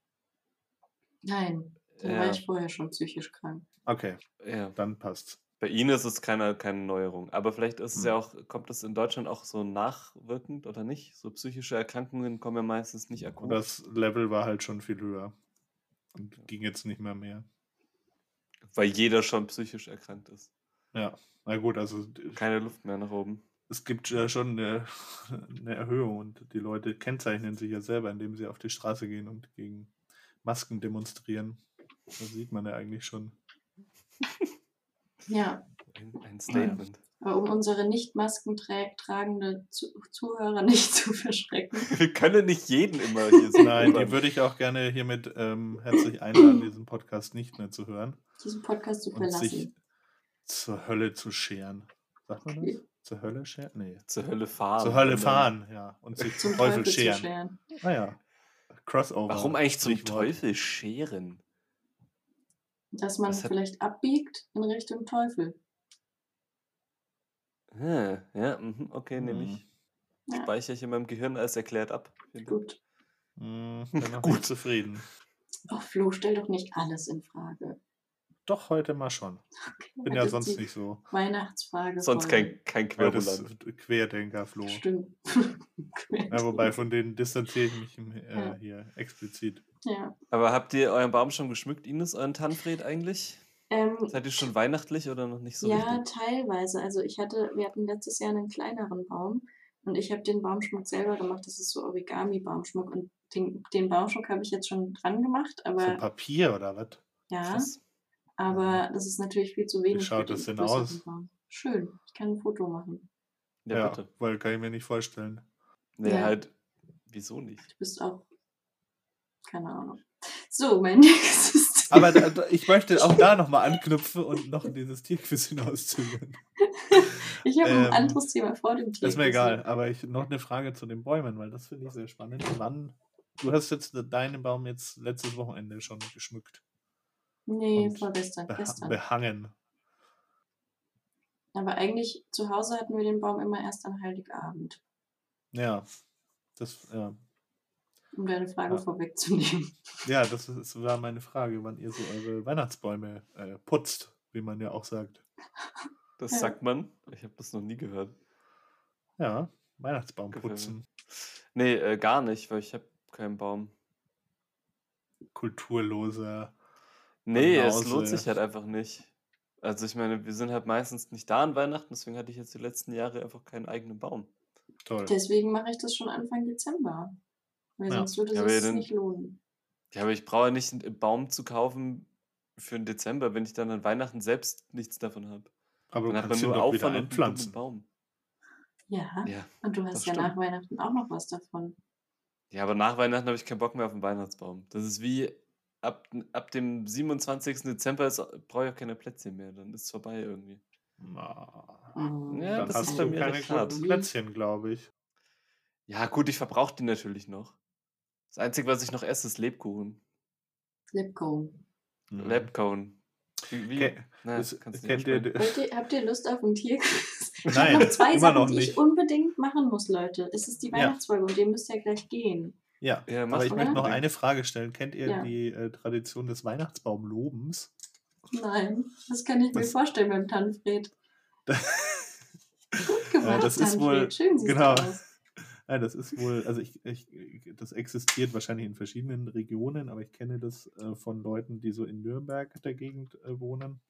Nein, da war
Ja,
ich vorher schon psychisch krank.
Okay,
ja.
dann passt's.
Bei Ihnen ist es keine, keine Neuerung. Aber vielleicht ist es ja
Hm.
auch, kommt es in Deutschland auch so nachwirkend oder nicht? So psychische Erkrankungen kommen ja meistens nicht
Und
akut.
das Level war halt schon viel höher und ging jetzt nicht mehr mehr.
Weil jeder schon psychisch erkrankt ist.
Ja, na gut, also
Keine Luft mehr nach oben.
es gibt ja schon eine, eine Erhöhung und die Leute kennzeichnen sich ja selber, indem sie auf die Straße gehen und gegen Masken demonstrieren. Das sieht man ja eigentlich schon.
Ja,
Ein, ein Statement.
Aber um unsere nicht maskentragende Zu Zuhörer nicht zu verschrecken.
Wir können nicht jeden immer hier so
Nein, die würde ich auch gerne hiermit ähm, herzlich einladen, diesen Podcast nicht mehr zu hören
diesen Podcast zu
und sich
verlassen.
zur Hölle zu scheren. Sagt man das? Zur Hölle scheren? Nee.
Zur Hölle fahren.
Zur Hölle
dann-
fahren, ja. Und sich zum
Zum
Teufel
Teufel
scheren.
scheren.
Naja. Crossover.
Warum eigentlich zum
Sprichwort.
Teufel scheren?
Dass man vielleicht abbiegt in Richtung Teufel.
Ah, ja, mhm, okay, nehme
Mhm.
ich.
Ja,
Speichere ich in meinem Gehirn als erklärt ab.
Gut.
Hm, bin noch
Gut.
zufrieden.
Oh, Flo, stell doch nicht alles in Frage.
Doch, heute mal schon. Bin
Heute
ja sonst nicht so.
Weihnachtsfrage.
Sonst kein, kein.
Querdenker, Flo.
Stimmt.
Ja, wobei, von denen distanziere ich mich äh,
Ja.
hier explizit.
ja.
Aber habt ihr euren Baum schon geschmückt, Ines, euren Tanfred eigentlich?
Ähm,
Seid ihr schon weihnachtlich oder noch nicht so
ja,
richtig?
teilweise. Also ich hatte, wir hatten letztes Jahr einen kleineren Baum und ich habe den Baumschmuck selber gemacht. Das ist so Origami-Baumschmuck und den, den Baumschmuck habe ich jetzt schon dran gemacht,
Von
aber
Papier oder was?
ja,
Krass.
aber das ist natürlich viel zu wenig.
schaut
für
das
den
denn aus?
Baum. Schön, ich kann ein Foto machen.
Ja,
Ja,
bitte.
weil kann ich mir nicht vorstellen.
Nee,
Ja.
halt, wieso nicht?
Du bist auch, keine Ahnung. So, mein nächstes.
Aber da, ich möchte auch da nochmal anknüpfen und noch dieses Tierquiz hinauszögern.
Ich habe
ähm,
ein anderes Thema vor dem Tier.
Ist mir egal, aber ich noch eine Frage zu den Bäumen, weil das finde ich sehr spannend. Wann, du hast jetzt deinen Baum jetzt letztes Wochenende schon geschmückt.
Nee, vorgestern,
Beha
gestern.
behangen.
Aber eigentlich zu Hause hatten wir den Baum immer erst an Heiligabend,
Ja, das, ja.
Um deine Frage
Ja.
vorwegzunehmen.
ja, das, ist, war meine Frage, wann ihr so eure Weihnachtsbäume äh, putzt, wie man ja auch sagt.
Das
Ja.
sagt man. Ich habe das noch nie gehört.
Ja, Weihnachtsbaum putzen.
Nee, äh, gar nicht, weil ich habe keinen Baum.
Kulturloser.
Nee, es
Banause.
lohnt sich halt einfach nicht. Also ich meine, wir sind halt meistens nicht da an Weihnachten, deswegen hatte ich jetzt die letzten Jahre einfach keinen eigenen Baum.
Toll.
Deswegen mache ich das schon Anfang Dezember. Weil
Ja.
sonst würde
Ja, aber
es
dann-
nicht lohnen.
Ja, aber ich brauche ja nicht einen Baum zu kaufen für den Dezember, wenn ich dann an Weihnachten selbst nichts davon habe.
Aber
Dann
du
hat man
kannst
nur
doch wieder
Aufwand und
einpflanzen.
Baum.
Ja,
Ja.
und du hast ja
stimmt.
nach Weihnachten auch noch was davon.
Ja, aber nach Weihnachten habe ich keinen Bock mehr auf den Weihnachtsbaum. Das ist wie ab, ab dem 27. Dezember brauche ich auch keine Plätzchen mehr. Dann ist es vorbei irgendwie.
Ah,
Mhm.
Ja,
Dann
das
hast
ist bei
du
mir
keine guten Plätzchen, glaube ich.
Ja, gut, ich verbrauche die natürlich noch. Das Einzige, was ich noch esse, ist Lebkuchen.
Lebkuchen.
Mhm.
Lebkuchen. Wie, wie?
Ke-
Na,
das-
kannst du
kennt
nicht
ihr,
ihr, habt ihr Lust auf ein Tierquiz? Ich
Nein,
habe noch zwei
immer
Sachen,
noch
die
nicht.
ich unbedingt machen muss, Leute. Es ist die
Ja.
Weihnachtsfolge und ihr müsst ja gleich gehen.
Ja,
Ja,
aber ich
mal.
möchte noch eine Frage stellen. Kennt ihr
Ja.
die äh, Tradition des Weihnachtsbaumlobens?
Nein, das kann ich mir
Das-
vorstellen beim Tanfred. Gut gemacht,
das ist
Tanfred.
wohl-
Schön siehst
genau.
du aus.
Nein, das ist wohl, also ich, ich, das existiert wahrscheinlich in verschiedenen Regionen, aber ich kenne das äh, von Leuten, die so in Nürnberg der Gegend äh, wohnen,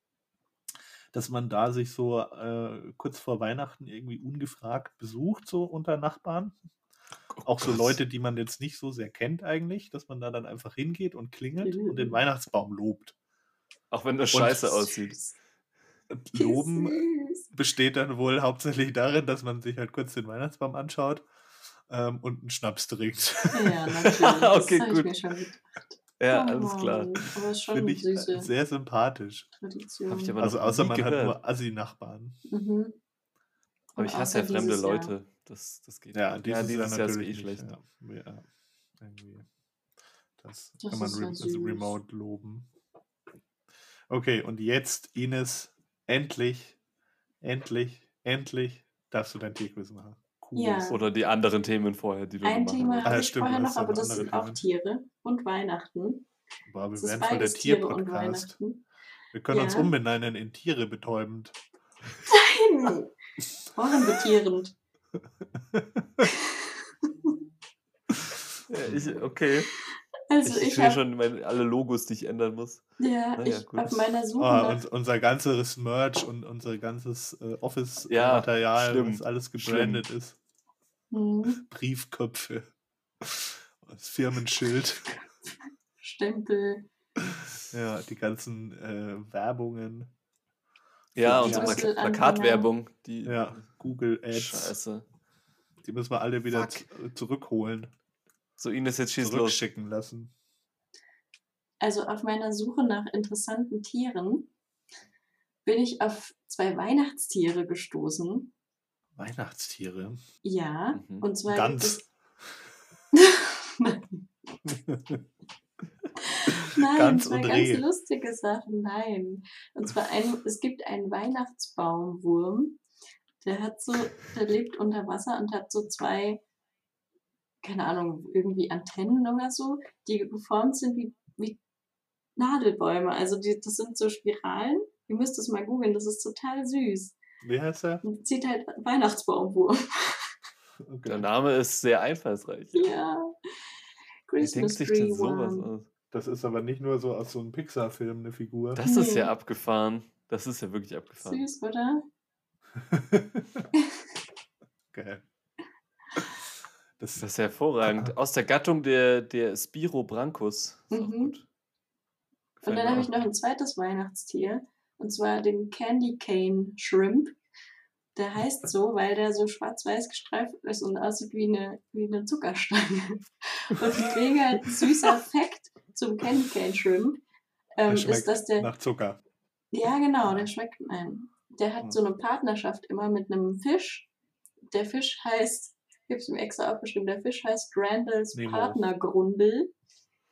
dass man da sich so äh, kurz vor Weihnachten irgendwie ungefragt besucht, so unter Nachbarn.
Oh
Auch so. Leute, die man jetzt nicht so sehr kennt eigentlich, dass man da dann einfach hingeht und klingelt und den
Mhm.
Weihnachtsbaum lobt.
Auch wenn das
Und-
scheiße aussieht.
Loben besteht dann wohl hauptsächlich darin, dass man sich halt kurz den Weihnachtsbaum anschaut ähm, und einen Schnaps trinkt.
Ja, natürlich. Das
Okay,
ich
gut.
mir schon gedacht.
Ja,
Oh
alles klar.
Mann, Aber es ist schon
Finde ich
süße
sehr sympathisch.
Tradition.
Hab ich aber
Also außer man hat
gehört.
nur Assi-Nachbarn.
mhm.
Aber
Und
ich hasse ja fremde
Jahr.
Leute. Das, das geht
Ja,
nicht.
dieses,
ja, dieses
Jahr
Jahr ist
natürlich
eh
nicht.
schlecht.
Ja, ja, irgendwie. Das,
Das
kann man re also remote loben. Okay, und jetzt, Ines, endlich, endlich, endlich darfst du dein Tierquiz machen.
Ja.
Oder die anderen Themen vorher, die du
Ein
noch
Thema
willst.
Ah,
habe ich
stimmt,
vorher noch,
hast ja
aber das
andere
sind auch. Tiere und Weihnachten.
Boah, wir werden voll der
und
Tierpodcast. Wir können uns
Ja.
umbenennen in Tiere betäubend.
Nein! Ohrenbetierend.
Ja, ich, okay.
Also
ich
ich,
sehe
habe
schon meine, alle Logos, die ich ändern muss.
ja,
Na ja,
ich
gut.
auf meiner Suche
Ah,
nach
uns, unser ganzes Merch und unser ganzes äh,
Ja,
Office-Material,
schlimm,
was alles
schlimm.
gebrandet ist.
Hm,
Briefköpfe. Das Firmenschild.
Stempel.
Ja, die ganzen äh, Werbungen.
Ja, und so. Plakatwerbung. Die
Ja, Google Ads.
Scheiße.
Die müssen wir alle wieder z- zurückholen.
So, Ines, jetzt schieß los.
Zurückschicken lassen.
Also auf meiner Suche nach interessanten Tieren bin ich auf zwei Weihnachtstiere gestoßen.
Weihnachtstiere.
Ja,
Mhm.
und zwar es Nein,
Gans
zwei ganz lustige Sachen. Nein. Und zwar ein, es gibt einen Weihnachtsbaumwurm, der hat so, der lebt unter Wasser und hat so zwei, keine Ahnung, irgendwie Antennen oder so, die geformt sind wie, wie Nadelbäume. Also die, das sind so Spiralen. Ihr müsst es mal googeln, das ist total süß.
Wie heißt er?
Und sieht halt Weihnachtsbaumwurm.
Der
Okay.
Name ist sehr einfallsreich.
ja.
Wie denkt
Christmas
sich
Tree
denn sowas aus?
Das ist aber nicht nur so aus so einem Pixar-Film eine Figur.
Das ist ja
Nee.
abgefahren. Das ist ja wirklich abgefahren.
Süß, oder?
Geil. Das,
Das ist hervorragend. Aus der Gattung der, der auch
Mhm.
gut.
Und dann habe ich noch ein zweites Weihnachtstier. Und zwar den Candy Cane Shrimp. Der heißt so, weil der so schwarz-weiß gestreift ist und aussieht wie eine, wie eine Zuckerstange. Und mega süßer Fakt zum Candy Cane Shrimp ähm,
der
ist, dass der.
nach Zucker.
Ja, genau, der schmeckt nein. Der hat
Hm.
so eine Partnerschaft immer mit einem Fisch. Der Fisch heißt, ich habe es mir extra aufgeschrieben, der Fisch heißt Randalls. Partnergrundel.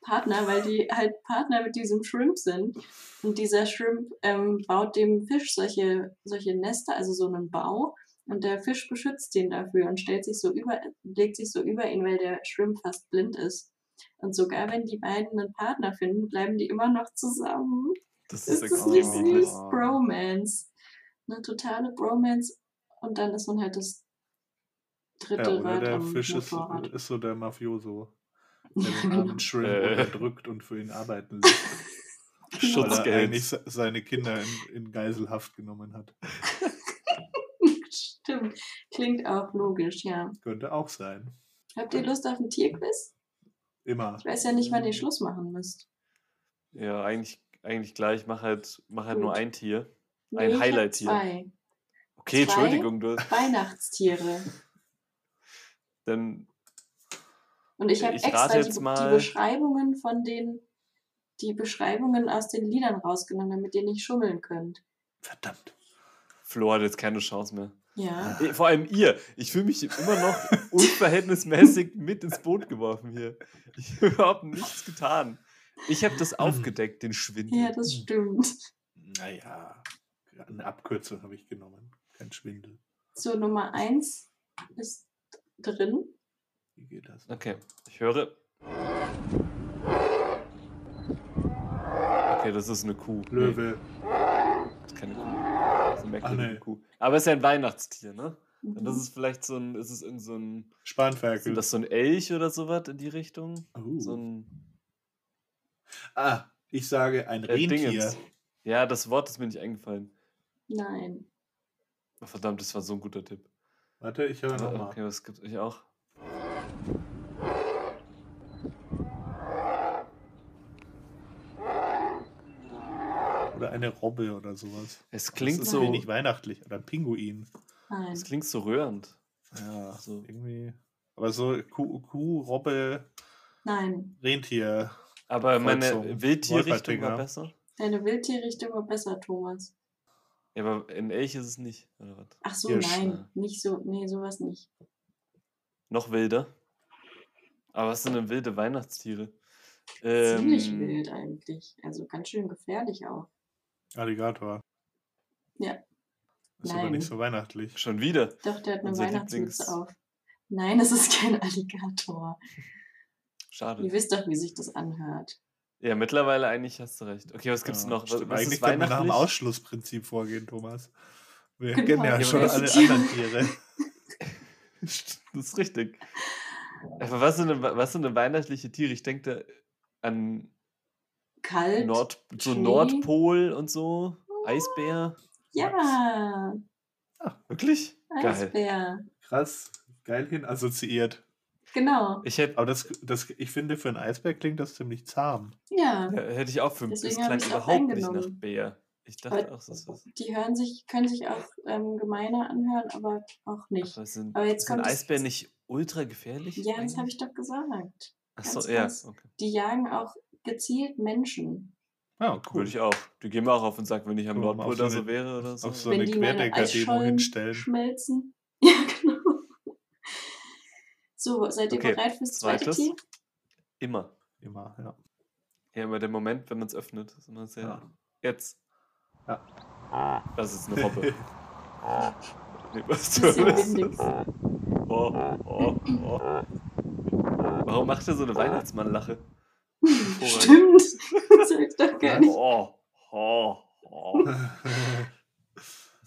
Partner, weil die halt Partner mit diesem Shrimp sind. Und dieser Shrimp ähm, baut dem Fisch solche, solche Nester, also so einen Bau. Und der Fisch beschützt den dafür und stellt sich so über, legt sich so über ihn, weil der Shrimp fast blind ist. Und sogar wenn die beiden einen Partner finden, bleiben die immer noch zusammen.
Das
Ist
ist
das nicht süß? Bromance. Eine totale Bromance. Und dann ist man halt das dritte
Ja, oder
Rad
der Fisch ist, ist so der Mafioso,
genau.
armen Shrimp
Äh.
unterdrückt und für ihn arbeiten lässt. Weil er
Schutzgeld.
eigentlich se- seine Kinder in, in Geiselhaft genommen hat.
Stimmt. Klingt auch logisch, ja.
Könnte auch sein.
Habt ihr Lust auf ein Tierquiz?
Immer.
Ich weiß ja nicht, wann ihr Schluss machen müsst.
Ja, eigentlich, eigentlich gleich. Mach halt, mach halt nur ein Tier.
Nee,
Ein
ich hab
Highlight hier.
Zwei
Okay,
Zwei?
Entschuldigung, du.
Weihnachtstiere.
Dann
Und ich habe extra die,
jetzt
die Beschreibungen von den, die Beschreibungen aus den Liedern rausgenommen, damit ihr nicht schummeln könnt.
Verdammt.
Flo hat jetzt keine Chance mehr.
Ja.
Eh, Vor allem ihr. Ich fühle mich immer noch unverhältnismäßig mit ins Boot geworfen hier. Ich habe überhaupt nichts getan. Ich habe das aufgedeckt, den Schwindel.
Ja, das stimmt.
Naja, eine Abkürzung habe ich genommen. Kein Schwindel.
So, Nummer eins ist drin.
Wie geht das?
Okay, ich höre. Okay, das ist eine Kuh. Nee,
Löwe.
das ist keine Kuh. Das ist eine merkwürdige
nee.
Kuh. Aber es ist ja ein Weihnachtstier, ne? Und das
Mhm.
ist vielleicht so ein, ist es irgend so ein,
Spanferkel.
sind das so ein Elch oder sowas in die Richtung?
Uh.
So ein
ah, ich sage ein
äh,
Rentier.
Dingens. Ja, das Wort ist mir nicht eingefallen.
Nein.
Verdammt, das war so ein guter Tipp.
Warte, ich höre
Ah,
nochmal.
Okay, was gibt's? Ich auch.
Oder eine Robbe oder sowas.
Es
Das
klingt
ist
so,
wenig weihnachtlich. Oder ein Pinguin.
Nein.
es klingt so rührend.
Ja,
So.
irgendwie. Aber so Kuh, Kuh Robbe,
Nein.
Rentier.
Aber meine. Wildtierrichtung war besser.
Deine Wildtierrichtung war besser, Thomas.
Ja, aber in Elch ist es nicht. Oder was?
Ach so,
Hirsch,
nein.
ne?
Nicht so. Nee, sowas nicht.
Noch wilder. Aber was sind denn wilde Weihnachtstiere?
Ziemlich
Ähm,
wild eigentlich. Also ganz schön gefährlich auch.
Alligator.
Ja.
Ist aber
Nein.
nicht so weihnachtlich.
Schon wieder.
Doch, der hat eine Weihnachtsmütze
Lieblings-
auf. Nein, das ist kein Alligator.
Schade.
Ihr wisst doch, wie sich das anhört.
Ja, mittlerweile eigentlich hast du recht. Okay, was gibt's
Ja,
noch? Was,
stimmt.
was
Eigentlich können wir nach dem? Ausschlussprinzip vorgehen, Thomas. Wir
Genau.
kennen ja,
Ja, aber
schon alle anderen Tiere.
das ist richtig. Aber was sind, denn, was sind denn weihnachtliche Tiere? Ich denke da an
Kalt.
Nord, so
Schnee.
Nordpol und so. Eisbär.
ja,
Wirklich? Geil.
Eisbär.
Krass, geil hin assoziiert.
Genau.
Ich hätte
Aber das, das, ich finde, für einen Eisbär klingt das ziemlich zahm.
Ja.
ja, hätte ich auch für Das
Deswegen hab
klang überhaupt nicht nach. Bär. Ich dachte
Aber
auch, das ist was.
Die hören sich, können sich auch ähm, gemeiner anhören, aber auch nicht.
Aber sind,
Aber jetzt
sind
kommt das-
Eisbären nicht ultra gefährlich?
Ja, das habe ich doch gesagt.
Achso, ja. Okay.
Die jagen auch gezielt Menschen.
Ja, cool.
Würde ich auch. Die gehen mir auch auf den Sack, wenn ich am Nordpol da so wäre oder so.
auf so
Wenn
eine Querdenker-Demo hinstellen.
schmelzen. Ja, genau. So, seid ihr
Okay,
bereit fürs zweite
zweites.
Tier?
Immer.
Immer, ja.
Ja, immer der Moment, wenn man es öffnet. Ist immer sehr.
Ja.
Jetzt.
Ja.
Das ist eine Robbe. nee, was das?
windig.
Oh, oh, oh. Warum macht er so eine Weihnachtsmannlache?
Stimmt. Das ich doch gar nicht.
Oh, oh, oh.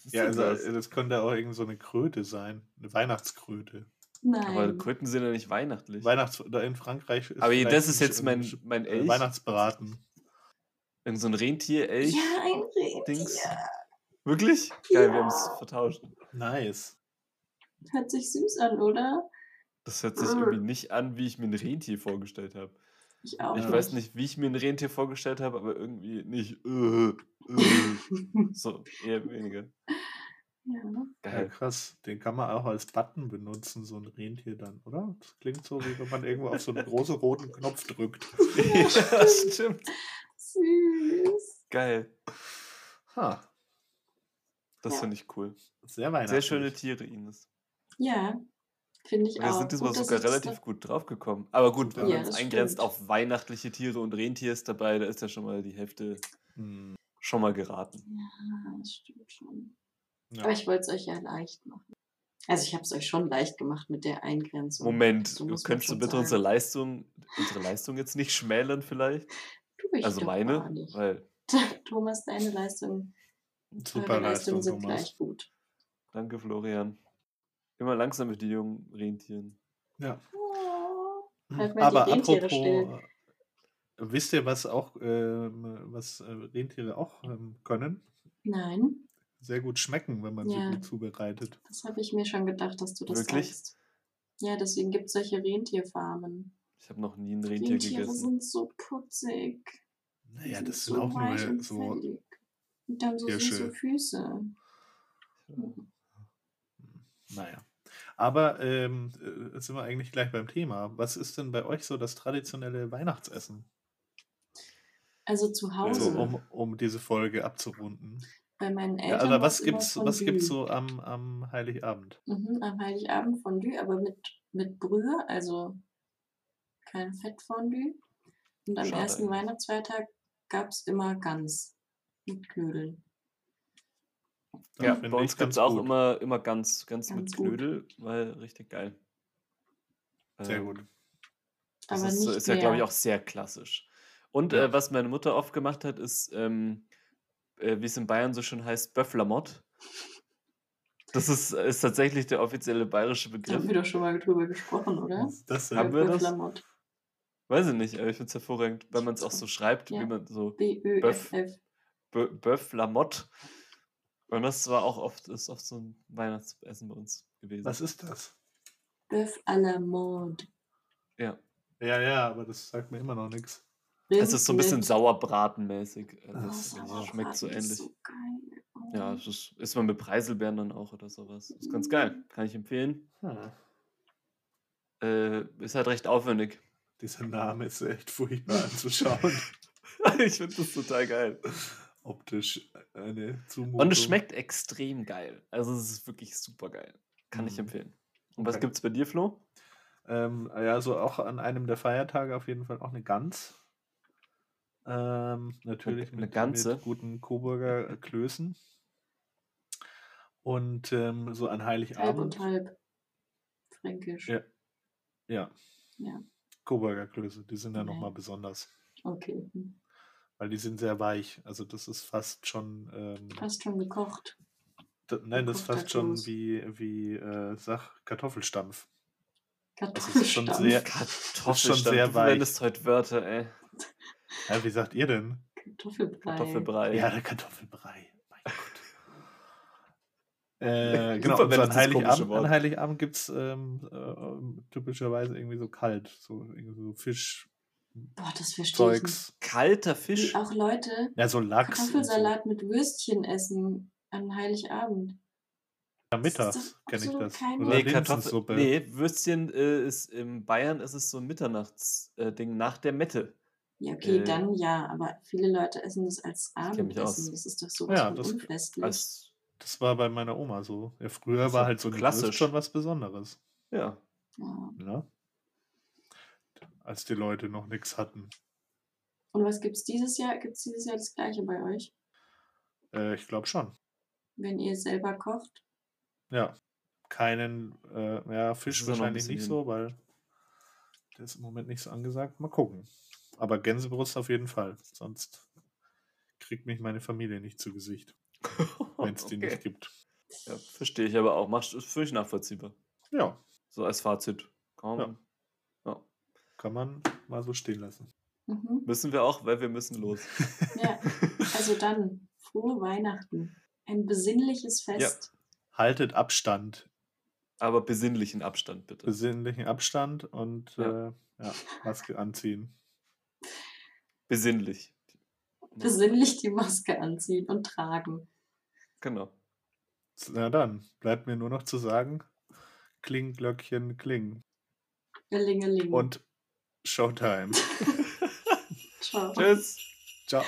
Ist
ja, also
das?
das könnte auch irgend so eine Kröte sein. Eine Weihnachtskröte.
Aber
Nein.
Kröten sind ja nicht weihnachtlich.
Weihnachts in Frankreich ist
Aber das ist jetzt mein, mein Elch.
Weihnachtsbraten.
Irgend so ein Rentier, Elch.
Ja, ein Rentier.
Dings. Wirklich? Geil, wir
Ja.
haben es vertauscht.
Nice.
Hört sich süß an, oder?
Das hört sich irgendwie nicht an, wie ich mir ein Rentier vorgestellt habe.
Ich auch
Ich
Ja.
weiß nicht, wie ich mir ein Rentier vorgestellt habe, aber irgendwie nicht. Äh, äh, so, eher weniger.
Ja.
Ja,
Geil.
krass. Den kann man auch als Button benutzen, so ein Rentier dann, oder? Das klingt so, wie wenn man irgendwo auf so einen großen roten Knopf drückt.
ja, stimmt.
Süß.
Geil.
Ha,
Das
Ja.
finde ich cool.
sehr weihnachtlich.
Sehr schöne Tiere, Ines.
Ja, finde ich
Wir
auch.
sind diesmal sogar
das
relativ gut drauf gekommen. Aber gut, wenn
Ja,
man es eingrenzt
stimmt.
auf weihnachtliche Tiere und Rentier ist dabei, da ist ja schon mal die Hälfte
Hm,
schon mal geraten.
Ja, das stimmt schon.
ja.
Aber ich wollte es euch ja leicht machen. Also ich habe es euch schon leicht gemacht mit der Eingrenzung.
Moment,
So
könntest du
schon
bitte
sagen.
unsere Leistung, unsere Leistung jetzt nicht schmälern vielleicht?
Ich
Also meine,
nicht.
weil,
Thomas, deine Leistung,
Super
eure
Leistung,
Leistungen sind
Thomas.
gleich gut.
danke Florian. Immer langsam mit den jungen Rentieren.
Ja.
Oh, halt
Aber apropos,
still.
wisst ihr, was auch, ähm, was äh, Rentiere auch ähm, können?
Nein,
Sehr gut schmecken, wenn man
Ja.
sie gut zubereitet.
das habe ich mir schon gedacht, dass du das
Wirklich?
sagst. Ja, deswegen gibt es solche Rentierfarmen.
Ich habe noch nie ein Rentier
Rentiere
gegessen.
sind so putzig. Die
Naja, das
so
sind auch
weich
nur
und
so.
fällig. Und dann so
Hirsche.
süße Füße.
Naja. Aber ähm, äh, jetzt sind wir eigentlich gleich beim Thema. Was ist denn bei euch so das traditionelle Weihnachtsessen?
Also zu Hause.
Also um, um diese Folge abzurunden.
bei meinen
Ja,
Eltern.
also
war's
was gibt's, was gibt's so am, am Heiligabend?
Mhm, am Heiligabend Fondue, aber mit, mit Brühe, also kein Fettfondue. Und am
Schade
ersten. Weihnachtsfeiertag gab es immer Gans mit Knödeln.
Das
Ja, bei uns gibt es auch immer, immer ganz, ganz,
Ganz
mit
gut.
Knödel, weil richtig geil.
Sehr
Ähm,
gut.
Das
Aber
ist, ist ja, glaube ich, auch sehr klassisch. Und
Ja.
äh, was meine Mutter oft gemacht hat, ist, ähm, äh, wie es in Bayern so schön heißt, Böfflamott. Das ist, ist tatsächlich der offizielle bayerische
Da haben
Begriff.
wir doch schon mal drüber gesprochen, oder?
Was ist das denn?
Haben wir das? Weiß ich nicht, ich finde es hervorragend, wenn man es auch so schreibt,
Ja.
wie man so
B-Ö-F-F.
Bö- Böfflamott. Und das war auch oft, ist oft so ein Weihnachtsessen bei uns gewesen.
Was ist das?
Bœuf à la mode.
Ja.
Ja, ja, aber das sagt mir immer noch nichts.
Es ist so ein bisschen sauerbratenmäßig. Also
Oh,
Das, das
Sauerbraten
schmeckt so
ist
ähnlich.
So geil. Oh.
Ja, es ist, ist man mit Preiselbeeren dann auch oder sowas. Ist ganz geil. Kann ich empfehlen.
Hm.
Äh, ist halt recht aufwendig.
Dieser Name ist echt furchtbar anzuschauen.
ich finde das total geil.
Optisch eine Zumutung.
Und es schmeckt extrem geil. Also es ist wirklich super geil. Kann ich
Mhm.
empfehlen. Und was
Okay.
gibt's bei dir, Flo?
Ähm, ja, so auch an einem der Feiertage auf jeden Fall auch eine Gans. Ähm, natürlich
Eine
mit,
ganze?
mit guten Coburger Klößen. Und ähm, so an
Halb
Heiligabend.
und halb. Fränkisch.
Ja. Ja.
Ja.
Coburger Klöße, die sind ja
Nee.
nochmal besonders.
Okay. hm.
Weil die sind sehr weich. Also das ist fast schon. Ähm,
Fast schon gekocht.
d- nein, das ist fast schon
Kloß.
wie, wie äh, Sach Kartoffelstampf. ist schon
Kartoffelstampf.
sehr-
Kartoffelstampf.
sehr
du
weich.
verwendest heute Wörter, ey.
Ja, wie sagt ihr denn?
Kartoffelbrei.
Kartoffelbrei.
Ja, der Kartoffelbrei. Äh, genau, und so an Heiligabend, an Heiligabend gibt es ähm, äh, typischerweise irgendwie so kalt, so, irgendwie so Fischzeugs.
Boah, das verstehe ich nicht.
Kalter Fisch.
Wie auch Leute
Ja, so Lachs. und so.
Kartoffelsalat mit Würstchen essen an Heiligabend.
Ja, mittags kenne ich das. Oder
Nee, Kartoffel,
Linsensuppe.
nee, Würstchen äh, ist in Bayern ist es so ein Mitternachtsding äh, Ding nach der Mette.
Ja, okay,
Äh,
dann ja, aber viele Leute essen das als. Abendessen. Das ist doch sowas
Ja,
von
das-
unfestlich.
Als,
Das war bei meiner Oma so. Ja, früher
Das
war halt so
klassisch.
Wurst schon was Besonderes.
ja.
ja.
Ja? Als die Leute noch nichts hatten.
Und was gibt's dieses Jahr? Gibt's dieses Jahr das gleiche bei euch?
Äh, ich glaube schon.
Wenn ihr selber kocht?
Ja. Keinen, äh, ja, Fisch wahrscheinlich nicht
hin.
so, weil der ist im Moment nicht so angesagt. Mal gucken. Aber Gänsebrust auf jeden Fall. Sonst kriegt mich meine Familie nicht zu Gesicht, wenn es die
Okay.
nicht gibt.
Ja, verstehe ich aber auch. Machst ist völlig nachvollziehbar.
Ja,
So als Fazit. Komm.
Ja.
Ja.
kann man mal so stehen lassen.
Mhm.
Müssen wir auch, weil wir müssen los.
Ja, also dann, frohe Weihnachten. Ein besinnliches Fest.
Haltet Abstand,
Aber besinnlichen Abstand bitte.
besinnlichen Abstand und
Ja.
äh, ja, Maske anziehen.
Besinnlich.
Besinnlich die Maske anziehen und tragen.
Genau.
Na dann, bleibt mir nur noch zu sagen, Kling, Glöckchen, Kling.
Gelingeling.
Und Showtime.
Ciao.
Tschüss.
Ciao.